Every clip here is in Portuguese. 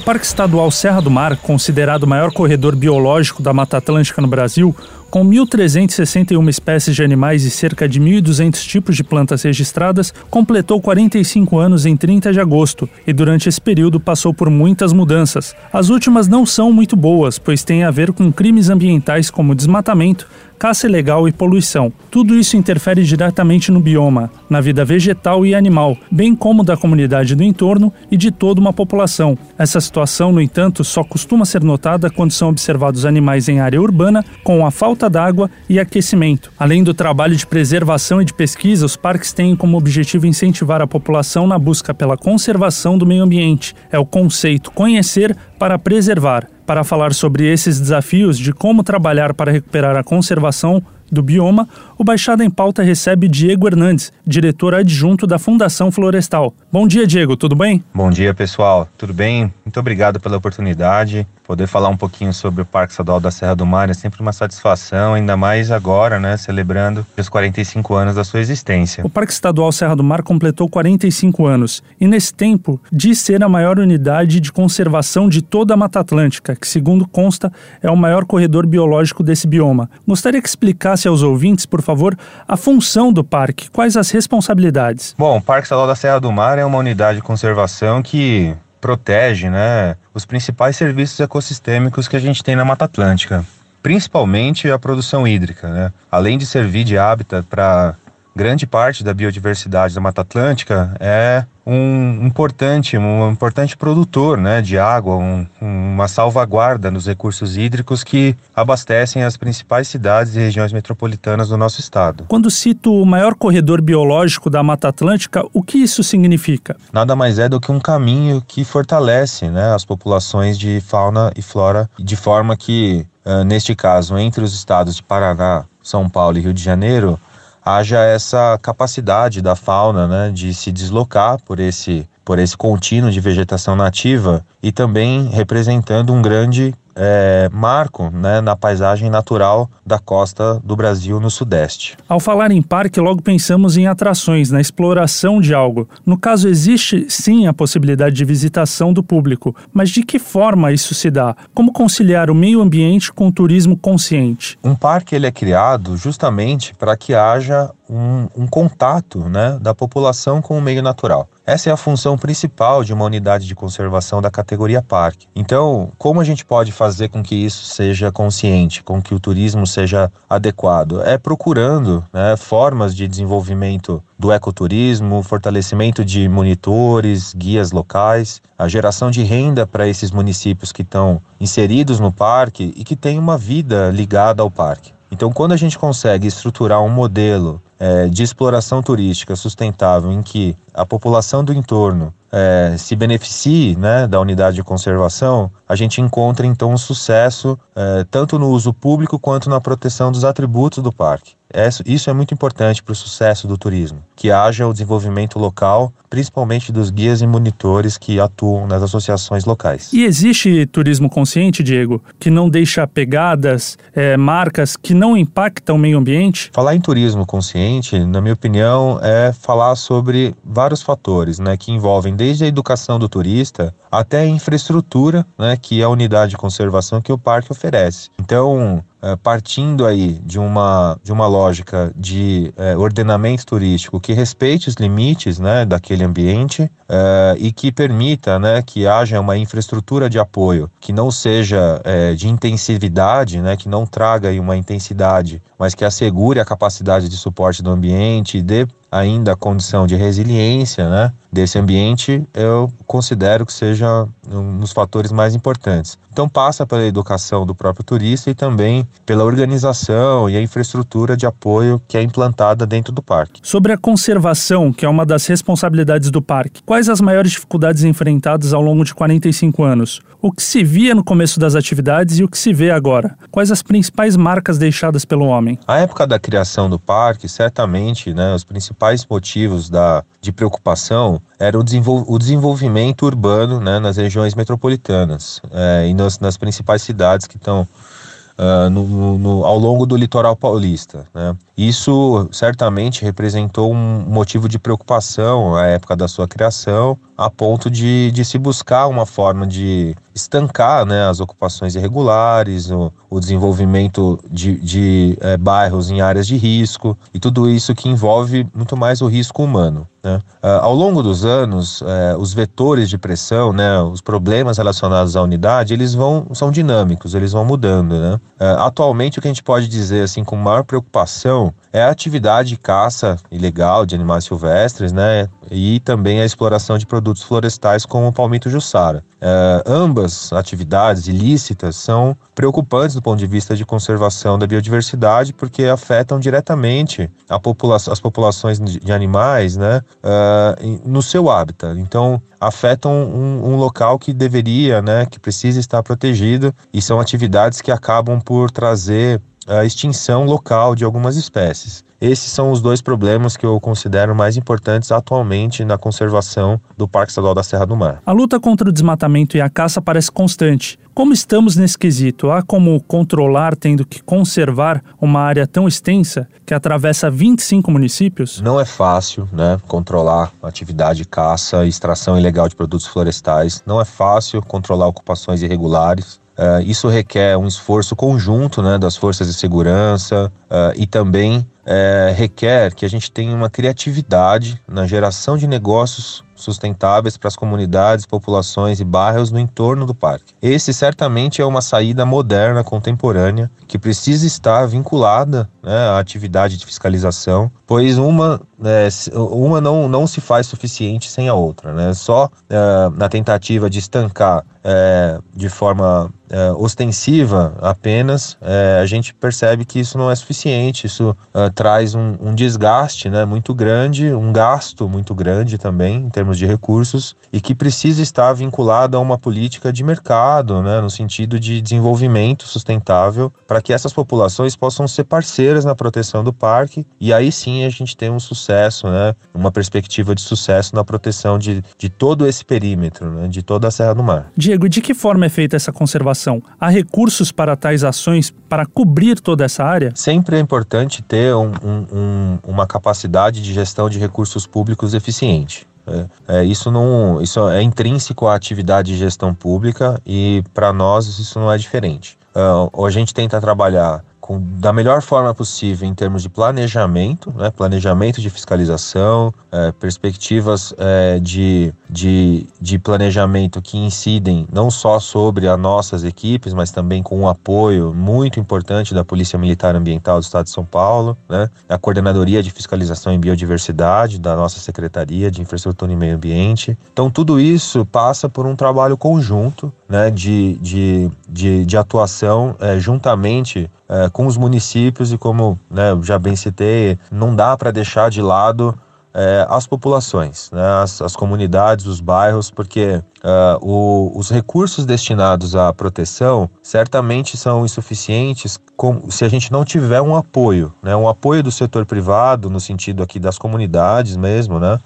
O Parque Estadual Serra do Mar, considerado o maior corredor biológico da Mata Atlântica no Brasil, com 1.361 espécies de animais e cerca de 1.200 tipos de plantas registradas, completou 45 anos em 30 de agosto e durante esse período passou por muitas mudanças. As últimas não são muito boas, pois têm a ver com crimes ambientais como desmatamento, caça ilegal e poluição. Tudo isso interfere diretamente no bioma, na vida vegetal e animal, bem como da comunidade do entorno e de toda uma população. Essa situação, no entanto, só costuma ser notada quando são observados animais em área urbana, com a falta d'água e aquecimento. Além do trabalho de preservação e de pesquisa, os parques têm como objetivo incentivar a população na busca pela conservação do meio ambiente. É o conceito conhecer para preservar. Para falar sobre esses desafios de como trabalhar para recuperar a conservação do bioma, o Baixada em Pauta recebe Diego Hernandes, diretor adjunto da Fundação Florestal. Bom dia, Diego, tudo bem? Bom dia, pessoal. Tudo bem? Muito obrigado pela oportunidade. Poder falar um pouquinho sobre o Parque Estadual da Serra do Mar é sempre uma satisfação, ainda mais agora, né, celebrando os 45 anos da sua existência. O Parque Estadual Serra do Mar completou 45 anos e, nesse tempo, diz ser a maior unidade de conservação de toda a Mata Atlântica, que, segundo consta, é o maior corredor biológico desse bioma. Gostaria que explicasse aos ouvintes, por favor, a função do parque, quais as responsabilidades. Bom, o Parque Estadual da Serra do Mar é uma unidade de conservação que protege, né, os principais serviços ecossistêmicos que a gente tem na Mata Atlântica, principalmente a produção hídrica, né? Além de servir de hábitat para grande parte da biodiversidade da Mata Atlântica, é um importante, um importante produtor né, de água, um, uma salvaguarda nos recursos hídricos que abastecem as principais cidades e regiões metropolitanas do nosso estado. Quando cito o maior corredor biológico da Mata Atlântica, o que isso significa? Nada mais é do que um caminho que fortalece né, as populações de fauna e flora, de forma que, uh, neste caso, entre os estados de Paraná, São Paulo e Rio de Janeiro, haja essa capacidade da fauna né, de se deslocar por esse, por esse contínuo de vegetação nativa e também representando um grande é, marco né, na paisagem natural da costa do Brasil no Sudeste. Ao falar em parque, logo pensamos em atrações, na exploração de algo. No caso, existe sim a possibilidade de visitação do público, mas de que forma isso se dá? Como conciliar o meio ambiente com o turismo consciente? Um parque ele é criado justamente para que haja um, um, contato né, da população com o meio natural. Essa é a função principal de uma unidade de conservação da categoria parque. Então, como a gente pode fazer com que isso seja consciente, com que o turismo seja adequado? É procurando né, formas de desenvolvimento do ecoturismo, fortalecimento de monitores, guias locais, a geração de renda para esses municípios que estão inseridos no parque e que têm uma vida ligada ao parque. Então, quando a gente consegue estruturar um modelo é, de exploração turística sustentável em que a população do entorno é, se beneficie né, da unidade de conservação, a gente encontra então um sucesso é, tanto no uso público quanto na proteção dos atributos do parque. Isso é muito importante para o sucesso do turismo, que haja o desenvolvimento local, principalmente dos guias e monitores que atuam nas associações locais. E existe turismo consciente, Diego, que não deixa pegadas, é, marcas que não impactam o meio ambiente? Falar em turismo consciente, na minha opinião, é falar sobre vários fatores, né, que envolvem desde a educação do turista até a infraestrutura, né, que é a unidade de conservação que o parque oferece. Então, é, partindo aí de uma, de uma lógica de é, ordenamento turístico que respeite os limites né, daquele ambiente é, e que permita né, que haja uma infraestrutura de apoio que não seja é, de intensividade, né, que não traga aí uma intensidade, mas que assegure a capacidade de suporte do ambiente e dê ainda a condição de resiliência né, desse ambiente, eu considero que seja um dos fatores mais importantes. Então passa pela educação do próprio turista e também pela organização e a infraestrutura de apoio que é implantada dentro do parque. Sobre a conservação, que é uma das responsabilidades do parque, quais as maiores dificuldades enfrentadas ao longo de 45 anos? O que se via no começo das atividades e o que se vê agora? Quais as principais marcas deixadas pelo homem? A época da criação do parque, certamente, né, os principais motivos da, de preocupação era o, desenvol o desenvolvimento urbano né, nas regiões metropolitanas é, e nas, nas principais cidades que estão uh, no, no, ao longo do litoral paulista. Né? Isso certamente representou um motivo de preocupação à época da sua criação, a ponto de, de se buscar uma forma de estancar né, as ocupações irregulares, o, o desenvolvimento de, de é, bairros em áreas de risco e tudo isso que envolve muito mais o risco humano. Né? Uh, ao longo dos anos, uh, os vetores de pressão, né, os problemas relacionados à unidade, eles vão são dinâmicos, eles vão mudando. Né? Uh, atualmente, o que a gente pode dizer assim com maior preocupação é a atividade de caça ilegal de animais silvestres, né, e também a exploração de produtos florestais como o palmito jussara. ambas atividades ilícitas são preocupantes do ponto de vista de conservação da biodiversidade, porque afetam diretamente popula as populações de animais, né, uh, no seu hábitat. Então, afetam um, um, local que deveria, né, que precisa estar protegido e são atividades que acabam por trazer a extinção local de algumas espécies. Esses são os dois problemas que eu considero mais importantes atualmente na conservação do Parque Estadual da Serra do Mar. A luta contra o desmatamento e a caça parece constante. Como estamos nesse quesito? Há como controlar tendo que conservar uma área tão extensa que atravessa 25 municípios? Não é fácil, né, controlar a atividade de caça e extração ilegal de produtos florestais. Não é fácil controlar ocupações irregulares. Uh, isso requer um esforço conjunto né, das forças de segurança uh, e também uh, requer que a gente tenha uma criatividade na geração de negócios sustentáveis para as comunidades, populações e bairros no entorno do parque. Esse certamente é uma saída moderna, contemporânea, que precisa estar vinculada né, à atividade de fiscalização, pois uma, é, uma não, não se faz suficiente sem a outra. Né? Só é, na tentativa de estancar é, de forma é, ostensiva apenas, é, a gente percebe que isso não é suficiente, isso traz um, um, desgaste né, muito grande, um gasto muito grande também em termos de recursos e que precisa estar vinculado a uma política de mercado, né, no sentido de desenvolvimento sustentável, para que essas populações possam ser parceiras na proteção do parque e aí sim a gente tem um sucesso, né, uma perspectiva de sucesso na proteção de, de todo esse perímetro, né, de toda a Serra do Mar. Diego, de que forma é feita essa conservação? Há recursos para tais ações para cobrir toda essa área? Sempre é importante ter um, um, uma capacidade de gestão de recursos públicos eficiente. É, é, isso não, isso é intrínseco à atividade de gestão pública e para nós isso não é diferente. Uh, a gente tenta trabalhar com, da melhor forma possível em termos de planejamento, né, planejamento de fiscalização, é, perspectivas é, de, de, de planejamento que incidem não só sobre as nossas equipes, mas também com um apoio muito importante da Polícia Militar Ambiental do Estado de São Paulo, né, a Coordenadoria de Fiscalização em Biodiversidade da nossa Secretaria de Infraestrutura e Meio Ambiente. Então, tudo isso passa por um trabalho conjunto né, de, de, de, de atuação é, juntamente é, com os municípios e como né, já bem citei, não dá para deixar de lado é, as populações, né, as, as, comunidades, os bairros, porque uh, o, os recursos destinados à proteção certamente são insuficientes com, se a gente não tiver um apoio, né, um apoio do setor privado, no sentido aqui das comunidades mesmo, né,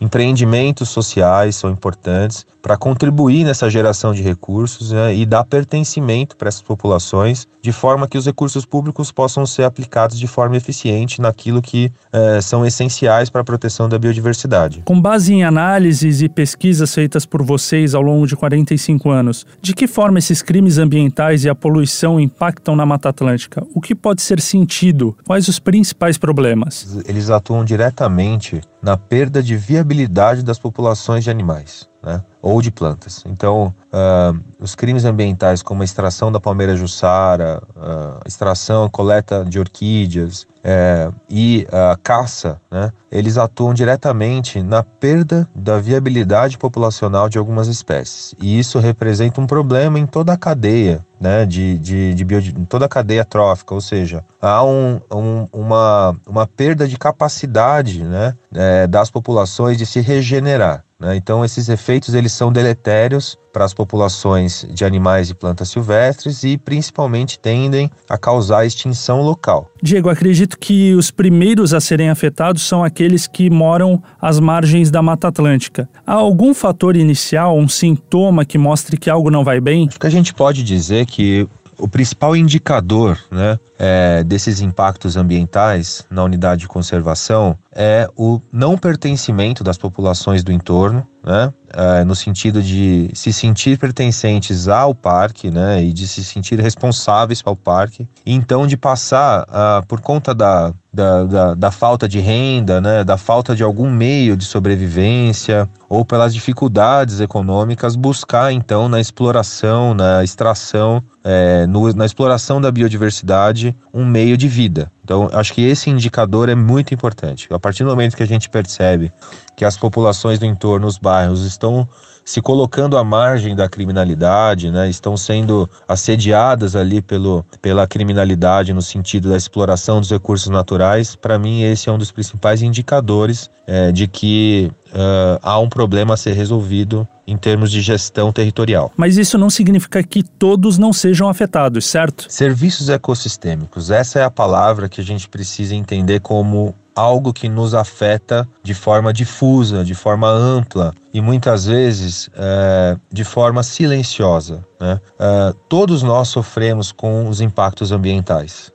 empreendimentos sociais são importantes para contribuir nessa geração de recursos né, e dar pertencimento para essas populações, de forma que os recursos públicos possam ser aplicados de forma eficiente naquilo que uh, são essenciais para a proteção da biodiversidade. Com base em análises e pesquisas feitas por vocês ao longo de 45 anos, de que forma esses crimes ambientais e a poluição impactam na Mata Atlântica? O que pode ser sentido? Quais os principais problemas? Eles atuam diretamente na perda de viabilidade das populações de animais. Né? ou de plantas. Então, uh, os crimes ambientais como a extração da palmeira jussara, uh, extração, coleta de orquídeas uh, e a caça, né, eles atuam diretamente na perda da viabilidade populacional de algumas espécies. E isso representa um problema em toda a cadeia né, de, de, de bio, toda a cadeia trófica, ou seja, há um, um, uma, uma perda de capacidade né, é, das populações de se regenerar. Né? Então, esses efeitos eles são deletérios para as populações de animais e plantas silvestres e principalmente tendem a causar extinção local. Diego, acredito que os primeiros a serem afetados são aqueles que moram às margens da Mata Atlântica. Há algum fator inicial, um sintoma que mostre que algo não vai bem? Acho que a gente pode dizer que o principal indicador né, é, desses impactos ambientais na unidade de conservação é o não pertencimento das populações do entorno, né, é, no sentido de se sentir pertencentes ao parque né, e de se sentir responsáveis ao parque, então de passar, uh, por conta da, da, da, da, falta de renda, né, da falta de algum meio de sobrevivência ou pelas dificuldades econômicas, buscar então na exploração, na extração, é, no, na exploração da biodiversidade um meio de vida. Então, acho que esse indicador é muito importante. A partir do momento que a gente percebe que as populações do entorno, os bairros, estão se colocando à margem da criminalidade, né, estão sendo assediadas ali pelo, pela criminalidade no sentido da exploração dos recursos naturais, para mim esse é um dos principais indicadores é, de que uh, há um problema a ser resolvido em termos de gestão territorial. Mas isso não significa que todos não sejam afetados, certo? Serviços ecossistêmicos, essa é a palavra que a gente precisa entender como algo que nos afeta de forma difusa, de forma ampla e muitas vezes é, de forma silenciosa. Né? É, todos nós sofremos com os impactos ambientais.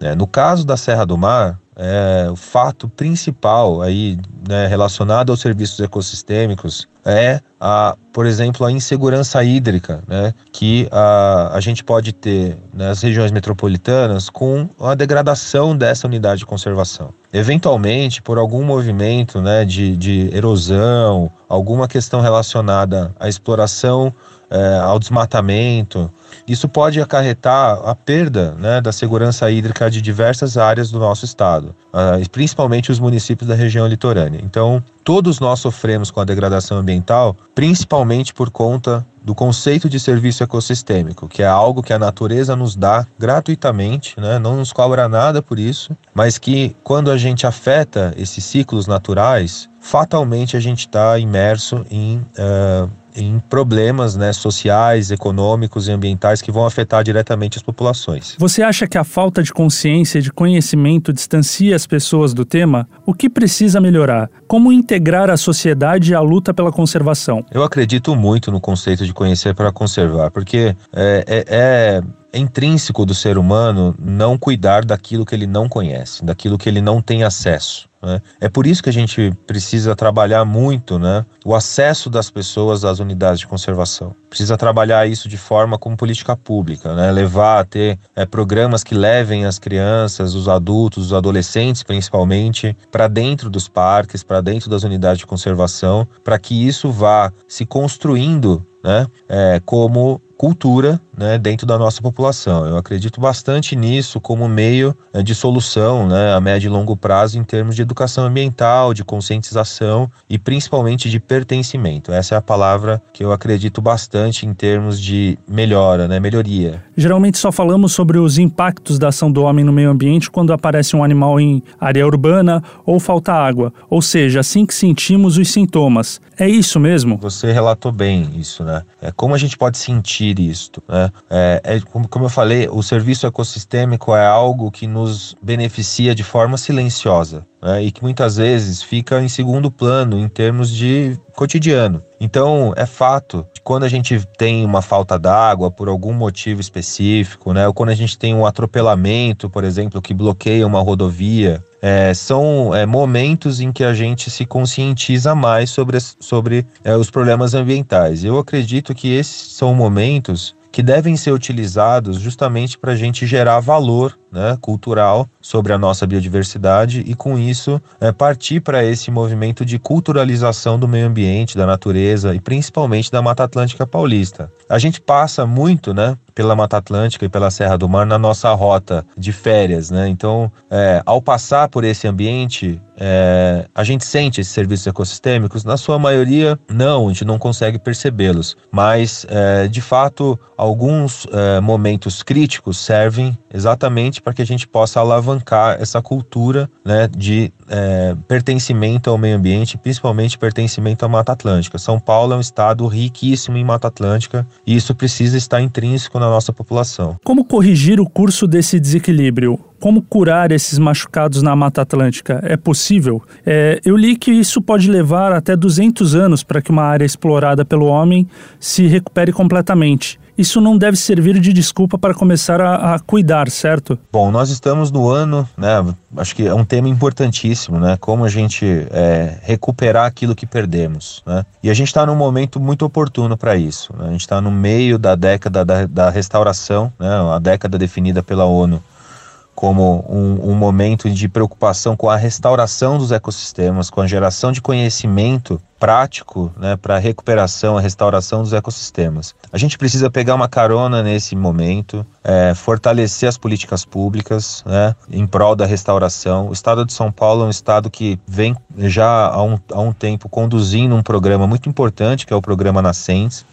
É, no caso da Serra do Mar, é, o fato principal aí né, relacionado aos serviços ecossistêmicos é, a, por exemplo, a insegurança hídrica, né, que a, a gente pode ter nas regiões metropolitanas com a degradação dessa unidade de conservação. Eventualmente, por algum movimento né, de, de erosão, alguma questão relacionada à exploração, é, ao desmatamento, isso pode acarretar a perda né, da segurança hídrica de diversas áreas do nosso estado, uh, principalmente os municípios da região litorânea. Então, todos nós sofremos com a degradação ambiental, principalmente por conta do conceito de serviço ecossistêmico, que é algo que a natureza nos dá gratuitamente, né? não nos cobra nada por isso, mas que quando a gente afeta esses ciclos naturais, fatalmente a gente está imerso em uh, em problemas né, sociais, econômicos e ambientais que vão afetar diretamente as populações. Você acha que a falta de consciência e de conhecimento distancia as pessoas do tema? O que precisa melhorar? Como integrar a sociedade à luta pela conservação? Eu acredito muito no conceito de conhecer para conservar, porque é, é, é é intrínseco do ser humano não cuidar daquilo que ele não conhece, daquilo que ele não tem acesso. Né? É por isso que a gente precisa trabalhar muito né, o acesso das pessoas às unidades de conservação. Precisa trabalhar isso de forma como política pública, né? levar a ter é, programas que levem as crianças, os adultos, os adolescentes principalmente, para dentro dos parques, para dentro das unidades de conservação, para que isso vá se construindo né, é, como cultura né, dentro da nossa população. Eu acredito bastante nisso como meio né, de solução né, a médio e longo prazo em termos de educação ambiental, de conscientização e principalmente de pertencimento. Essa é a palavra que eu acredito bastante em termos de melhora, né, melhoria. Geralmente só falamos sobre os impactos da ação do homem no meio ambiente quando aparece um animal em área urbana ou falta água, ou seja, assim que sentimos os sintomas. É isso mesmo? Você relatou bem isso, né? É como a gente pode sentir isto, né? É, é como, como eu falei, o serviço ecossistêmico é algo que nos beneficia de forma silenciosa. Né, e que muitas vezes fica em segundo plano em termos de cotidiano. Então, é fato que quando a gente tem uma falta d'água por algum motivo específico, né, ou quando a gente tem um atropelamento, por exemplo, que bloqueia uma rodovia, é, são é, momentos em que a gente se conscientiza mais sobre, sobre é, os problemas ambientais. Eu acredito que esses são momentos que devem ser utilizados justamente para a gente gerar valor né, cultural sobre a nossa biodiversidade e, com isso, é, partir para esse movimento de culturalização do meio ambiente, da natureza e principalmente da Mata Atlântica Paulista. A gente passa muito né, pela Mata Atlântica e pela Serra do Mar na nossa rota de férias. Né? Então, é, ao passar por esse ambiente, é, a gente sente esses serviços ecossistêmicos? Na sua maioria, não, a gente não consegue percebê-los. Mas, é, de fato, alguns é, momentos críticos servem exatamente para que a gente possa alavancar essa cultura né, de é, pertencimento ao meio ambiente, principalmente pertencimento à Mata Atlântica. São Paulo é um estado riquíssimo em Mata Atlântica e isso precisa estar intrínseco na nossa população. Como corrigir o curso desse desequilíbrio? Como curar esses machucados na Mata Atlântica? É possível? É, eu li que isso pode levar até 200 anos para que uma área explorada pelo homem se recupere completamente isso não deve servir de desculpa para começar a, a, cuidar, certo? Bom, nós estamos no ano, né? Acho que é um tema importantíssimo, né? Como a gente é, recuperar aquilo que perdemos, né? E a gente está num momento muito oportuno para isso. Né? A gente está no meio da década da, da restauração, né? A década definida pela ONU como um, um, momento de preocupação com a restauração dos ecossistemas, com a geração de conhecimento prático né, para a recuperação, a restauração dos ecossistemas. A gente precisa pegar uma carona nesse momento, é, fortalecer as políticas públicas né, em prol da restauração. O estado de São Paulo é um estado que vem já há um, há um tempo conduzindo um programa muito importante, que é o programa Nascentes,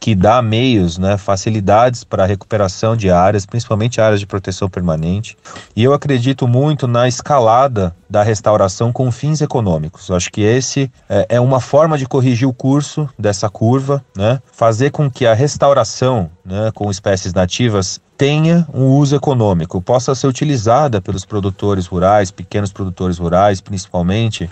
que dá meios, né, facilidades para a recuperação de áreas, principalmente áreas de proteção permanente. E eu acredito muito na escalada da restauração com fins econômicos. Eu acho que esse é, é uma forma de corrigir o curso dessa curva, né, fazer com que a restauração né, com espécies nativas tenha um uso econômico, possa ser utilizada pelos produtores rurais, pequenos produtores rurais, principalmente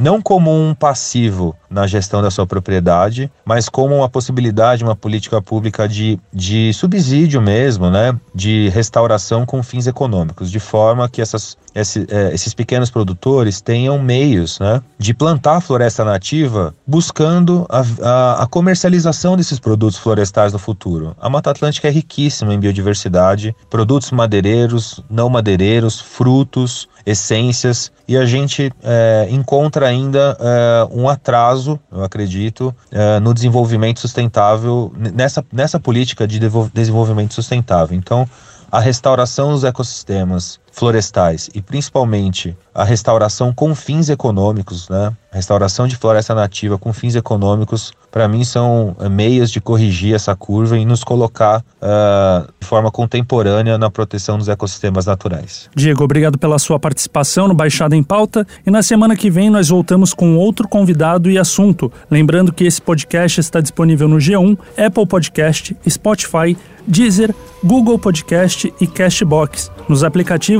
não como um passivo na gestão da sua propriedade, mas como uma possibilidade, uma política pública de, de subsídio mesmo, né, de restauração com fins econômicos, de forma que essas, é, esses pequenos produtores tenham meios né, de plantar floresta nativa buscando a, a, a comercialização desses produtos florestais no futuro. A Mata Atlântica é riquíssima em biodiversidade, produtos madeireiros, não madeireiros, frutos, essências, e a gente é, encontra ainda é, um atraso, eu acredito, é, no desenvolvimento sustentável, nessa, nessa política de desenvolvimento sustentável. Então, a restauração dos ecossistemas florestais e principalmente a restauração com fins econômicos, né? Restauração de floresta nativa com fins econômicos, para mim são eh, meios de corrigir essa curva e nos colocar uh, de forma contemporânea na proteção dos ecossistemas naturais. Diego, obrigado pela sua participação no Baixada em Pauta e na semana que vem nós voltamos com outro convidado e assunto. Lembrando que esse podcast está disponível no G1, Apple Podcast, Spotify, Deezer, Google Podcast e Castbox. Nos aplicativos